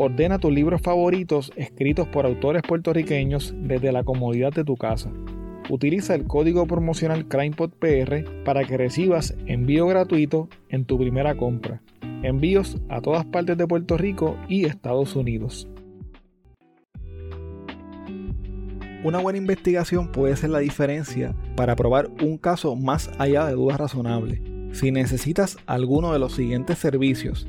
Ordena tus libros favoritos escritos por autores puertorriqueños desde la comodidad de tu casa. Utiliza el código promocional CrimePodPR para que recibas envío gratuito en tu primera compra. Envíos a todas partes de Puerto Rico y Estados Unidos. Una buena investigación puede ser la diferencia para probar un caso más allá de dudas razonables. Si necesitas alguno de los siguientes servicios,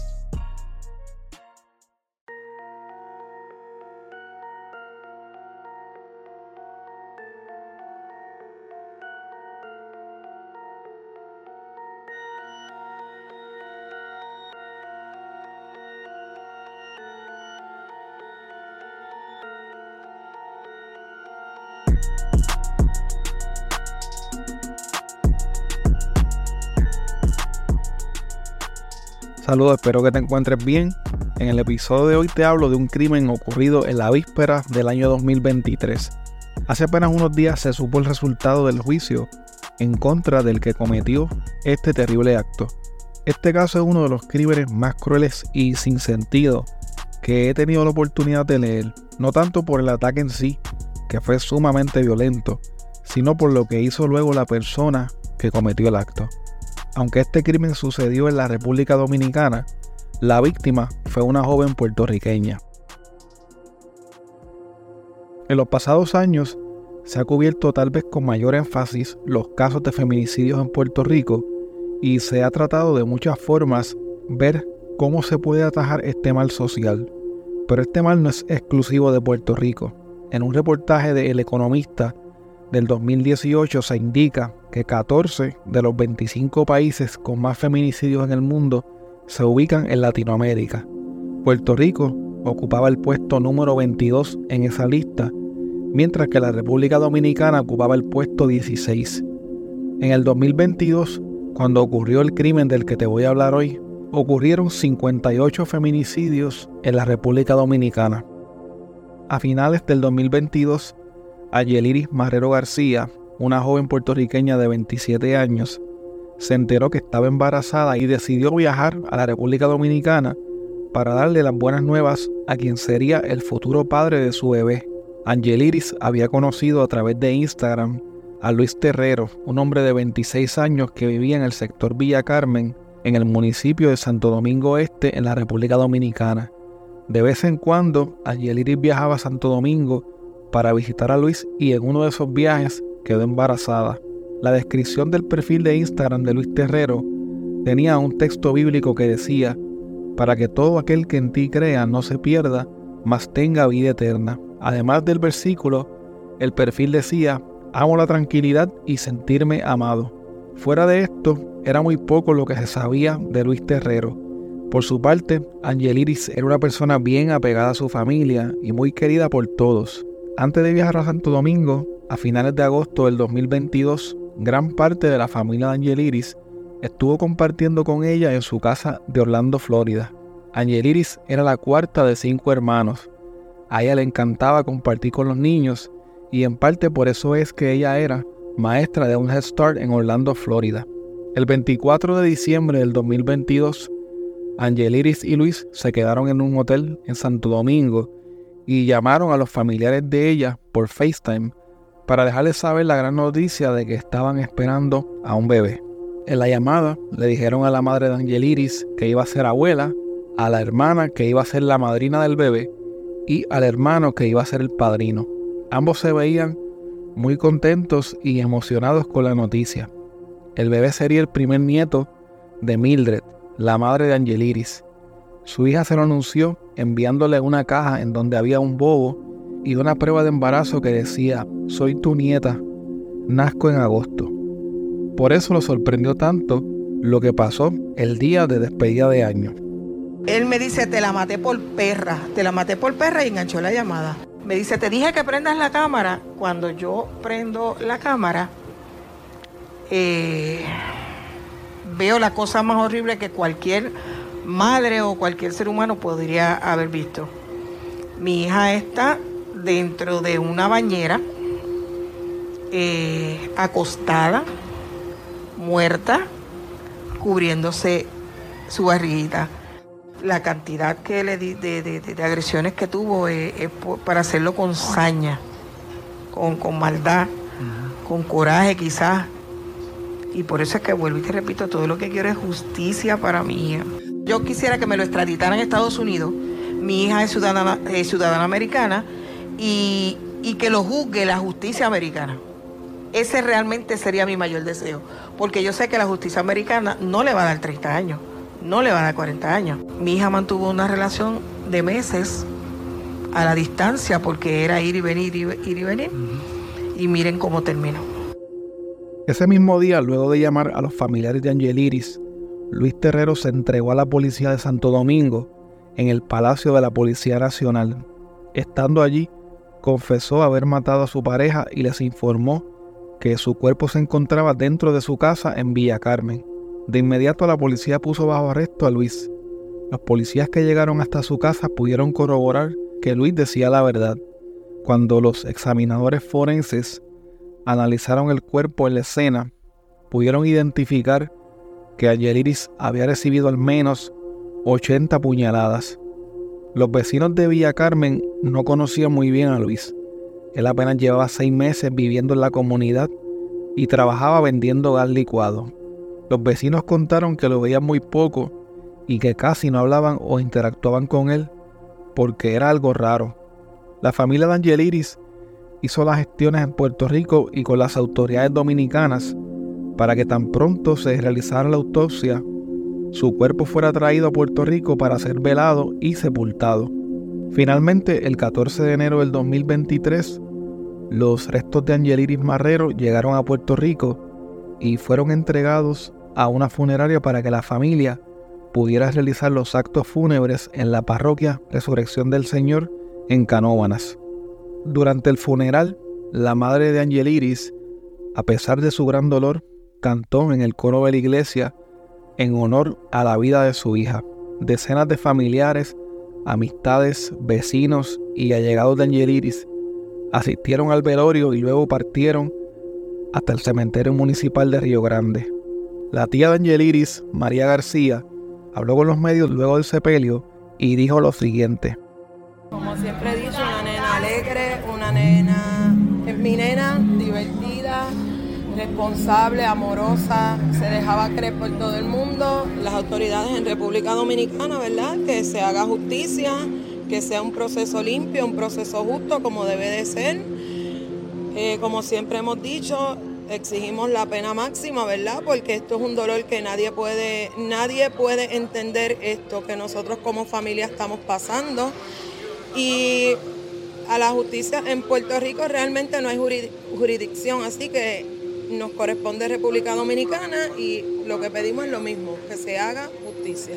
Saludos, espero que te encuentres bien. En el episodio de hoy te hablo de un crimen ocurrido en la víspera del año 2023. Hace apenas unos días se supo el resultado del juicio en contra del que cometió este terrible acto. Este caso es uno de los crímenes más crueles y sin sentido que he tenido la oportunidad de leer, no tanto por el ataque en sí, que fue sumamente violento, sino por lo que hizo luego la persona que cometió el acto. Aunque este crimen sucedió en la República Dominicana, la víctima fue una joven puertorriqueña. En los pasados años se ha cubierto tal vez con mayor énfasis los casos de feminicidios en Puerto Rico y se ha tratado de muchas formas ver cómo se puede atajar este mal social. Pero este mal no es exclusivo de Puerto Rico. En un reportaje de El Economista del 2018 se indica que 14 de los 25 países con más feminicidios en el mundo se ubican en Latinoamérica. Puerto Rico ocupaba el puesto número 22 en esa lista, mientras que la República Dominicana ocupaba el puesto 16. En el 2022, cuando ocurrió el crimen del que te voy a hablar hoy, ocurrieron 58 feminicidios en la República Dominicana. A finales del 2022, Ayeliris Marrero García, una joven puertorriqueña de 27 años, se enteró que estaba embarazada y decidió viajar a la República Dominicana para darle las buenas nuevas a quien sería el futuro padre de su bebé. Angeliris había conocido a través de Instagram a Luis Terrero, un hombre de 26 años que vivía en el sector Villa Carmen, en el municipio de Santo Domingo Este, en la República Dominicana. De vez en cuando, Angeliris viajaba a Santo Domingo para visitar a Luis y en uno de esos viajes quedó embarazada. La descripción del perfil de Instagram de Luis Terrero tenía un texto bíblico que decía, para que todo aquel que en ti crea no se pierda, mas tenga vida eterna. Además del versículo, el perfil decía, amo la tranquilidad y sentirme amado. Fuera de esto, era muy poco lo que se sabía de Luis Terrero. Por su parte, Angeliris era una persona bien apegada a su familia y muy querida por todos. Antes de viajar a Santo Domingo, a finales de agosto del 2022, gran parte de la familia de Angeliris estuvo compartiendo con ella en su casa de Orlando, Florida. Angeliris era la cuarta de cinco hermanos. A ella le encantaba compartir con los niños y en parte por eso es que ella era maestra de un Head Start en Orlando, Florida. El 24 de diciembre del 2022, Angeliris y Luis se quedaron en un hotel en Santo Domingo y llamaron a los familiares de ella por FaceTime para dejarles saber la gran noticia de que estaban esperando a un bebé. En la llamada le dijeron a la madre de Angeliris que iba a ser abuela, a la hermana que iba a ser la madrina del bebé y al hermano que iba a ser el padrino. Ambos se veían muy contentos y emocionados con la noticia. El bebé sería el primer nieto de Mildred, la madre de Angeliris. Su hija se lo anunció enviándole una caja en donde había un bobo y una prueba de embarazo que decía, soy tu nieta, nazco en agosto. Por eso lo sorprendió tanto lo que pasó el día de despedida de año. Él me dice, te la maté por perra, te la maté por perra y enganchó la llamada. Me dice, te dije que prendas la cámara. Cuando yo prendo la cámara, eh, veo la cosa más horrible que cualquier madre o cualquier ser humano podría haber visto. Mi hija está dentro de una bañera, eh, acostada, muerta, cubriéndose su barriguita. La cantidad que le di de, agresiones que tuvo es, para hacerlo con saña, con, con maldad, con coraje quizás. Y por eso es que vuelvo y te repito, todo lo que quiero es justicia para mi hija. Yo quisiera que me lo extraditaran a Estados Unidos. Mi hija es ciudadana, ciudadana americana y, y que lo juzgue la justicia americana. Ese realmente sería mi mayor deseo, porque yo sé que la justicia americana no le va a dar 30 años, no le va a dar 40 años. Mi hija mantuvo una relación de meses a la distancia porque era ir y venir, ir y venir. Y miren cómo terminó. Ese mismo día, luego de llamar a los familiares de Angeliris, Luis Terrero se entregó a la policía de Santo Domingo en el Palacio de la Policía Nacional. Estando allí, confesó haber matado a su pareja y les informó que su cuerpo se encontraba dentro de su casa en Villa Carmen. De inmediato la policía puso bajo arresto a Luis. Los policías que llegaron hasta su casa pudieron corroborar que Luis decía la verdad. Cuando los examinadores forenses analizaron el cuerpo en la escena, pudieron identificar que Angeliris había recibido al menos 80 puñaladas. Los vecinos de Villa Carmen no conocían muy bien a Luis. Él apenas llevaba seis meses viviendo en la comunidad y trabajaba vendiendo gas licuado. Los vecinos contaron que lo veían muy poco y que casi no hablaban o interactuaban con él porque era algo raro. La familia de Angeliris hizo las gestiones en Puerto Rico y con las autoridades dominicanas para que tan pronto se realizara la autopsia, su cuerpo fuera traído a Puerto Rico para ser velado y sepultado. Finalmente, el 14 de enero del 2023, los restos de Angeliris Marrero llegaron a Puerto Rico y fueron entregados a una funeraria para que la familia pudiera realizar los actos fúnebres en la parroquia Resurrección del Señor en Canóbanas. Durante el funeral, la madre de Angeliris, a pesar de su gran dolor, cantó en el coro de la iglesia en honor a la vida de su hija. Decenas de familiares amistades, vecinos y allegados de Angeliris asistieron al velorio y luego partieron hasta el cementerio municipal de Río Grande. La tía de Angeliris, María García, habló con los medios luego del sepelio y dijo lo siguiente. Como siempre he dicho, una nena alegre, una nena, es mi nena, divertida, responsable, amorosa, se dejaba creer por todo el mundo, las autoridades en República Dominicana, ¿verdad? Que se haga justicia, que sea un proceso limpio, un proceso justo como debe de ser. Eh, como siempre hemos dicho, exigimos la pena máxima, ¿verdad? Porque esto es un dolor que nadie puede, nadie puede entender esto que nosotros como familia estamos pasando. Y a la justicia en Puerto Rico realmente no hay jurisdicción, así que nos corresponde República Dominicana y lo que pedimos es lo mismo, que se haga justicia.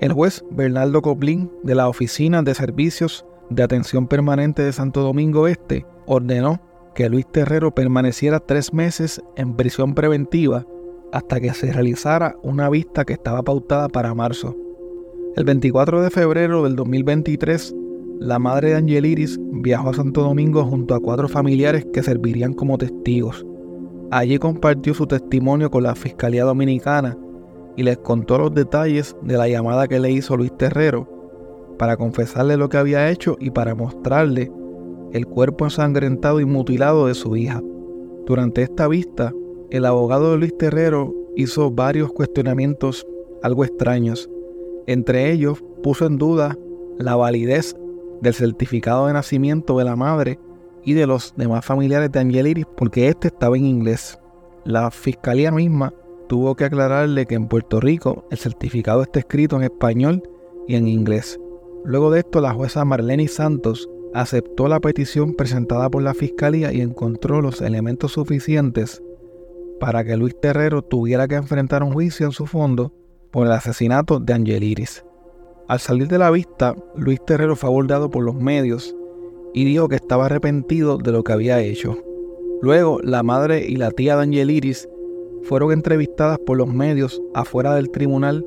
El juez Bernardo Coplín de la Oficina de Servicios de Atención Permanente de Santo Domingo Este ordenó que Luis Terrero permaneciera tres meses en prisión preventiva hasta que se realizara una vista que estaba pautada para marzo. El 24 de febrero del 2023, la madre de Angeliris viajó a Santo Domingo junto a cuatro familiares que servirían como testigos. Allí compartió su testimonio con la Fiscalía Dominicana y les contó los detalles de la llamada que le hizo Luis Terrero para confesarle lo que había hecho y para mostrarle el cuerpo ensangrentado y mutilado de su hija. Durante esta vista, el abogado de Luis Terrero hizo varios cuestionamientos algo extraños. Entre ellos, puso en duda la validez del certificado de nacimiento de la madre y de los demás familiares de Angeliris porque este estaba en inglés. La fiscalía misma tuvo que aclararle que en Puerto Rico el certificado está escrito en español y en inglés. Luego de esto, la jueza Marlene Santos aceptó la petición presentada por la fiscalía y encontró los elementos suficientes para que Luis Terrero tuviera que enfrentar un juicio en su fondo por el asesinato de Angeliris. Al salir de la vista, Luis Terrero fue abordado por los medios y dijo que estaba arrepentido de lo que había hecho. Luego, la madre y la tía de Angeliris fueron entrevistadas por los medios afuera del tribunal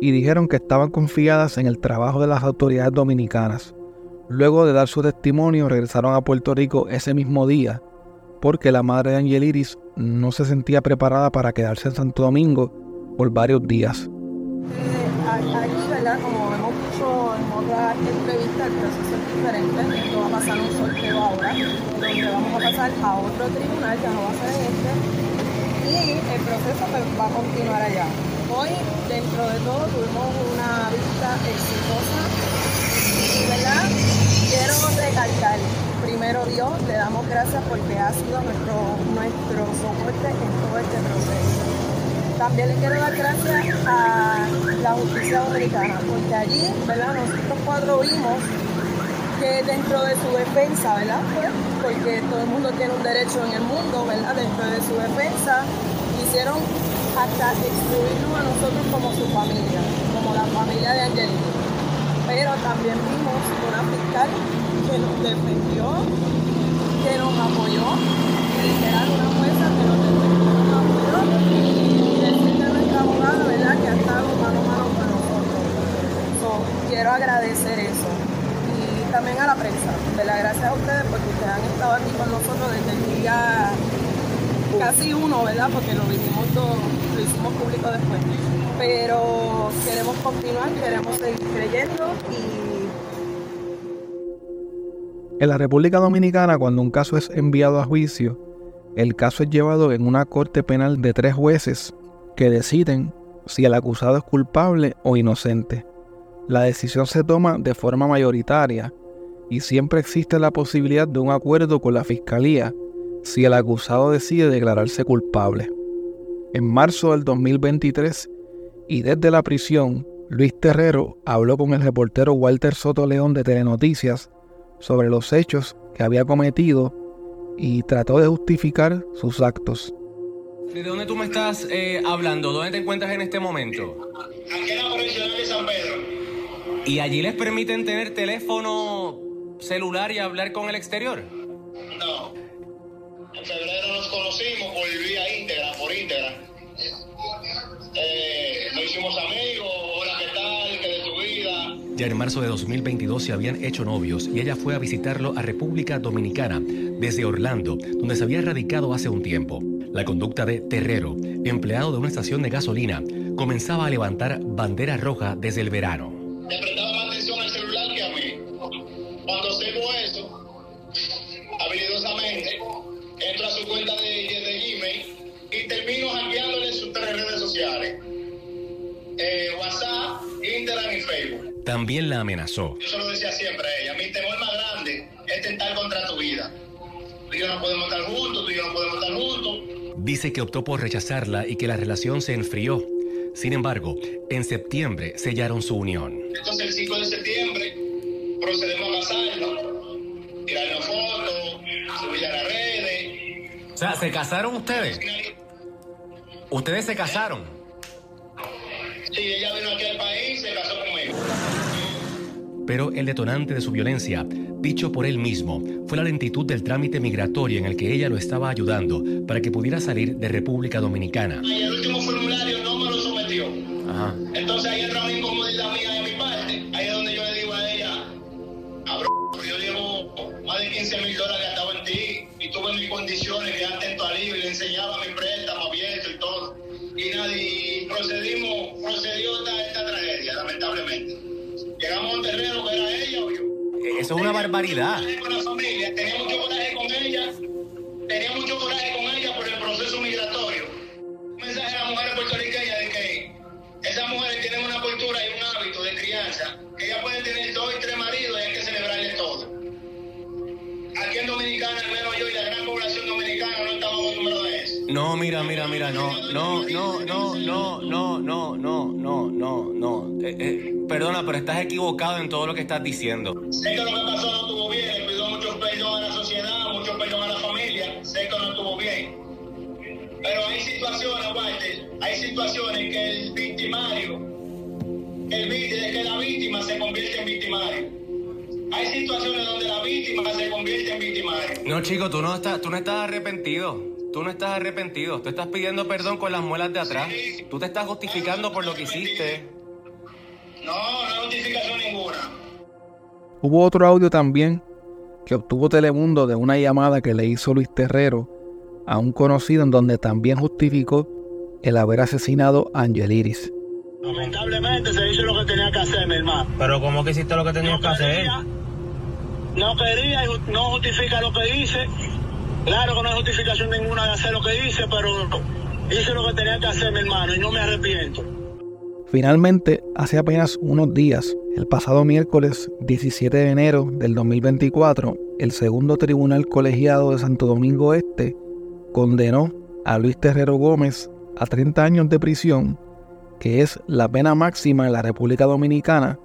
y dijeron que estaban confiadas en el trabajo de las autoridades dominicanas. Luego de dar su testimonio, regresaron a Puerto Rico ese mismo día, porque la madre de Angeliris no se sentía preparada para quedarse en Santo Domingo por varios días. Eh, aquí, ¿verdad? Como hemos dicho en otras entrevistas, el proceso es diferente. Esto va a pasar un sorteo ahora, donde vamos a pasar a otro tribunal, ya no va a ser este, y el proceso pues, va a continuar allá. Hoy, dentro de todo, tuvimos una vista exitosa ¿verdad? Quiero recalcar, primero Dios, le damos gracias porque ha sido nuestro, nuestro soporte en todo este proceso. También le quiero dar gracias a la justicia dominicana, porque allí, ¿verdad? Nosotros cuatro vimos que dentro de su defensa, ¿verdad? Pues, porque todo el mundo tiene un derecho en el mundo, ¿verdad? Dentro de su defensa, hicieron hasta excluirnos a nosotros como su familia, como la familia de Angelina pero también vimos una fiscal que nos defendió, que nos apoyó, literal una jueza que nos defendió, nos apoyó y decirle a nuestra abogada, que ha estado mano a mano con nosotros. quiero agradecer eso. Y también a la prensa, ¿verdad? Gracias a ustedes porque ustedes han estado aquí con nosotros desde el día casi uno, ¿verdad? Porque lo vivimos todo, lo hicimos público después pero queremos continuar, queremos seguir creyendo y... En la República Dominicana, cuando un caso es enviado a juicio, el caso es llevado en una corte penal de tres jueces que deciden si el acusado es culpable o inocente. La decisión se toma de forma mayoritaria y siempre existe la posibilidad de un acuerdo con la fiscalía si el acusado decide declararse culpable. En marzo del 2023, y desde la prisión, Luis Terrero habló con el reportero Walter Soto León de Telenoticias sobre los hechos que había cometido y trató de justificar sus actos. ¿De dónde tú me estás eh, hablando? ¿Dónde te encuentras en este momento? Aquí en la Provincial de San Pedro. ¿Y allí les permiten tener teléfono celular y hablar con el exterior? No. En febrero nos conocimos por Ya en marzo de 2022 se habían hecho novios y ella fue a visitarlo a República Dominicana desde Orlando, donde se había radicado hace un tiempo. La conducta de Terrero, empleado de una estación de gasolina, comenzaba a levantar bandera roja desde el verano. También la amenazó. Yo se lo decía siempre a ella, mi temor más grande es tentar contra tu vida. Tú y yo no podemos estar juntos, tú y yo no podemos estar juntos. Dice que optó por rechazarla y que la relación se enfrió. Sin embargo, en septiembre sellaron su unión. Entonces el 5 de septiembre procedemos a casarnos, tirarnos fotos, subir a las redes. O sea, ¿se casaron ustedes? ¿Ustedes se casaron? Sí, ella vino aquí al país se casó. Pero el detonante de su violencia, dicho por él mismo, fue la lentitud del trámite migratorio en el que ella lo estaba ayudando para que pudiera salir de República Dominicana. Y el último formulario no me lo sometió. Ajá. Entonces ahí entra una incomodidad mía de mi parte. Ahí es donde yo le digo a ella, abro, yo llevo más de 15 mil dólares gastado en ti y tuve mis condiciones, que atento al libro y le enseñaba mi préstamo abierto y todo. Y nadie, y procedimos, procedió esta, esta tragedia, lamentablemente. Llegamos a un terreno que era ella o yo. Eso es una barbaridad. Con la familia, tenía mucho coraje con ella, tenía mucho coraje con ella por el proceso migratorio. Un mensaje a las mujeres puertorriqueñas de que esas mujeres tienen una cultura y un hábito de crianza, que ellas pueden tener dos y tres maridos y No, mira, mira, mira, no, no, no, no, no, no, no, no, no, no, no. Eh, eh, perdona, pero estás equivocado en todo lo que estás diciendo. Sé que lo que pasó no estuvo bien, le pido mucho perdón a la sociedad, mucho perdón a la familia, sé que no estuvo bien. Pero hay situaciones, Walter, hay situaciones que el victimario, el, vi- que la víctima se convierte en victimario. Hay situaciones donde la víctima se convierte en victimario. No, chico, tú no estás, tú no estás arrepentido. Tú no estás arrepentido. Tú estás pidiendo perdón con las muelas de atrás. Tú te estás justificando por lo que hiciste. No, no hay justificación ninguna. Hubo otro audio también que obtuvo Telemundo de una llamada que le hizo Luis Terrero a un conocido en donde también justificó el haber asesinado a Angeliris. Lamentablemente se hizo lo que tenía que hacer, mi hermano. Pero ¿cómo que hiciste lo que tenías No quería, no quería y no justifica lo que hice. Claro que no hay justificación ninguna de hacer lo que hice, pero hice lo que tenía que hacer, mi hermano, y no me arrepiento. Finalmente, hace apenas unos días, el pasado miércoles 17 de enero del 2024, el segundo tribunal colegiado de Santo Domingo Este condenó a Luis Terrero Gómez a 30 años de prisión, que es la pena máxima en la República Dominicana,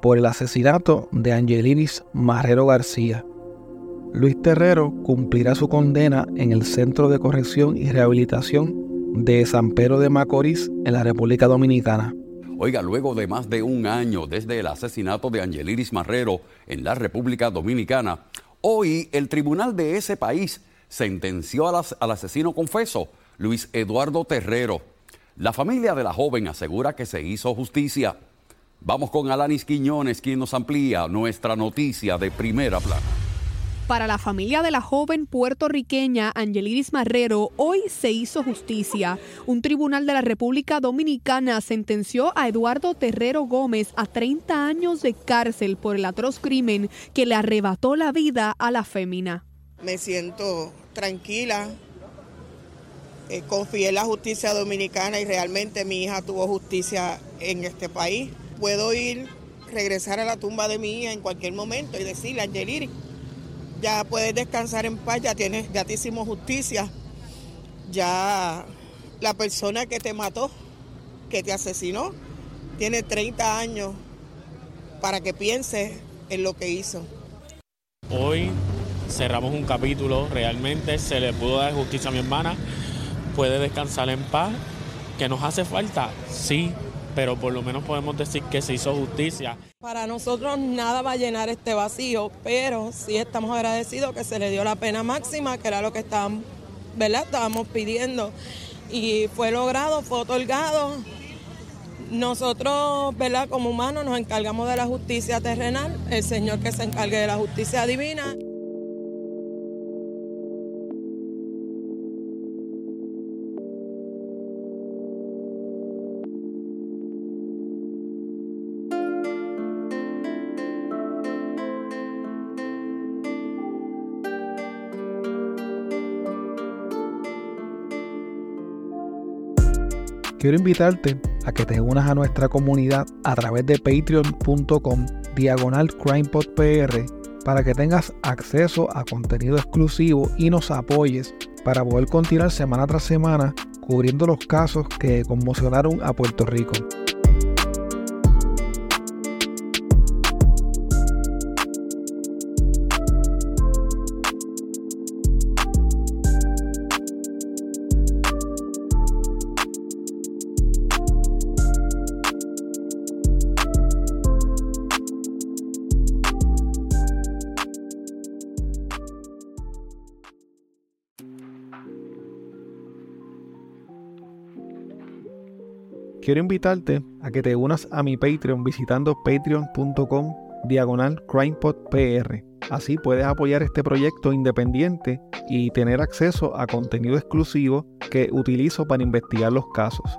por el asesinato de Angeliris Marrero García. Luis Terrero cumplirá su condena en el Centro de Corrección y Rehabilitación de San Pedro de Macorís en la República Dominicana. Oiga, luego de más de un año desde el asesinato de Angeliris Marrero en la República Dominicana, hoy el tribunal de ese país sentenció al, al asesino confeso, Luis Eduardo Terrero. La familia de la joven asegura que se hizo justicia. Vamos con Alanis Quiñones, quien nos amplía nuestra noticia de primera plana. Para la familia de la joven puertorriqueña Angeliris Marrero, hoy se hizo justicia. Un tribunal de la República Dominicana sentenció a Eduardo Terrero Gómez a 30 años de cárcel por el atroz crimen que le arrebató la vida a la fémina. me siento tranquila. Eh, confié en la justicia dominicana y realmente mi hija tuvo justicia en este país. Puedo ir, regresar a la tumba de mi hija en cualquier momento y decirle, Angeliri, ya puedes descansar en paz, ya, tienes, ya te hicimos justicia. Ya la persona que te mató, que te asesinó, tiene 30 años para que pienses en lo que hizo. Hoy cerramos un capítulo, realmente se le pudo dar justicia a mi hermana, puede descansar en paz, que nos hace falta, sí, pero por lo menos podemos decir que se hizo justicia. Para nosotros nada va a llenar este vacío, pero sí estamos agradecidos que se le dio la pena máxima, que era lo que estábamos, pidiendo. Y fue logrado, fue otorgado. Nosotros, ¿verdad? como humanos, nos encargamos de la justicia terrenal, el Señor que se encargue de la justicia divina. Quiero invitarte a que te unas a nuestra comunidad a través de patreon.com diagonal crimepodpr para que tengas acceso a contenido exclusivo y nos apoyes para poder continuar semana tras semana cubriendo los casos que conmocionaron a Puerto Rico. Quiero invitarte a que te unas a mi Patreon visitando patreon.com diagonal crimepodpr. Así puedes apoyar este proyecto independiente y tener acceso a contenido exclusivo que utilizo para investigar los casos.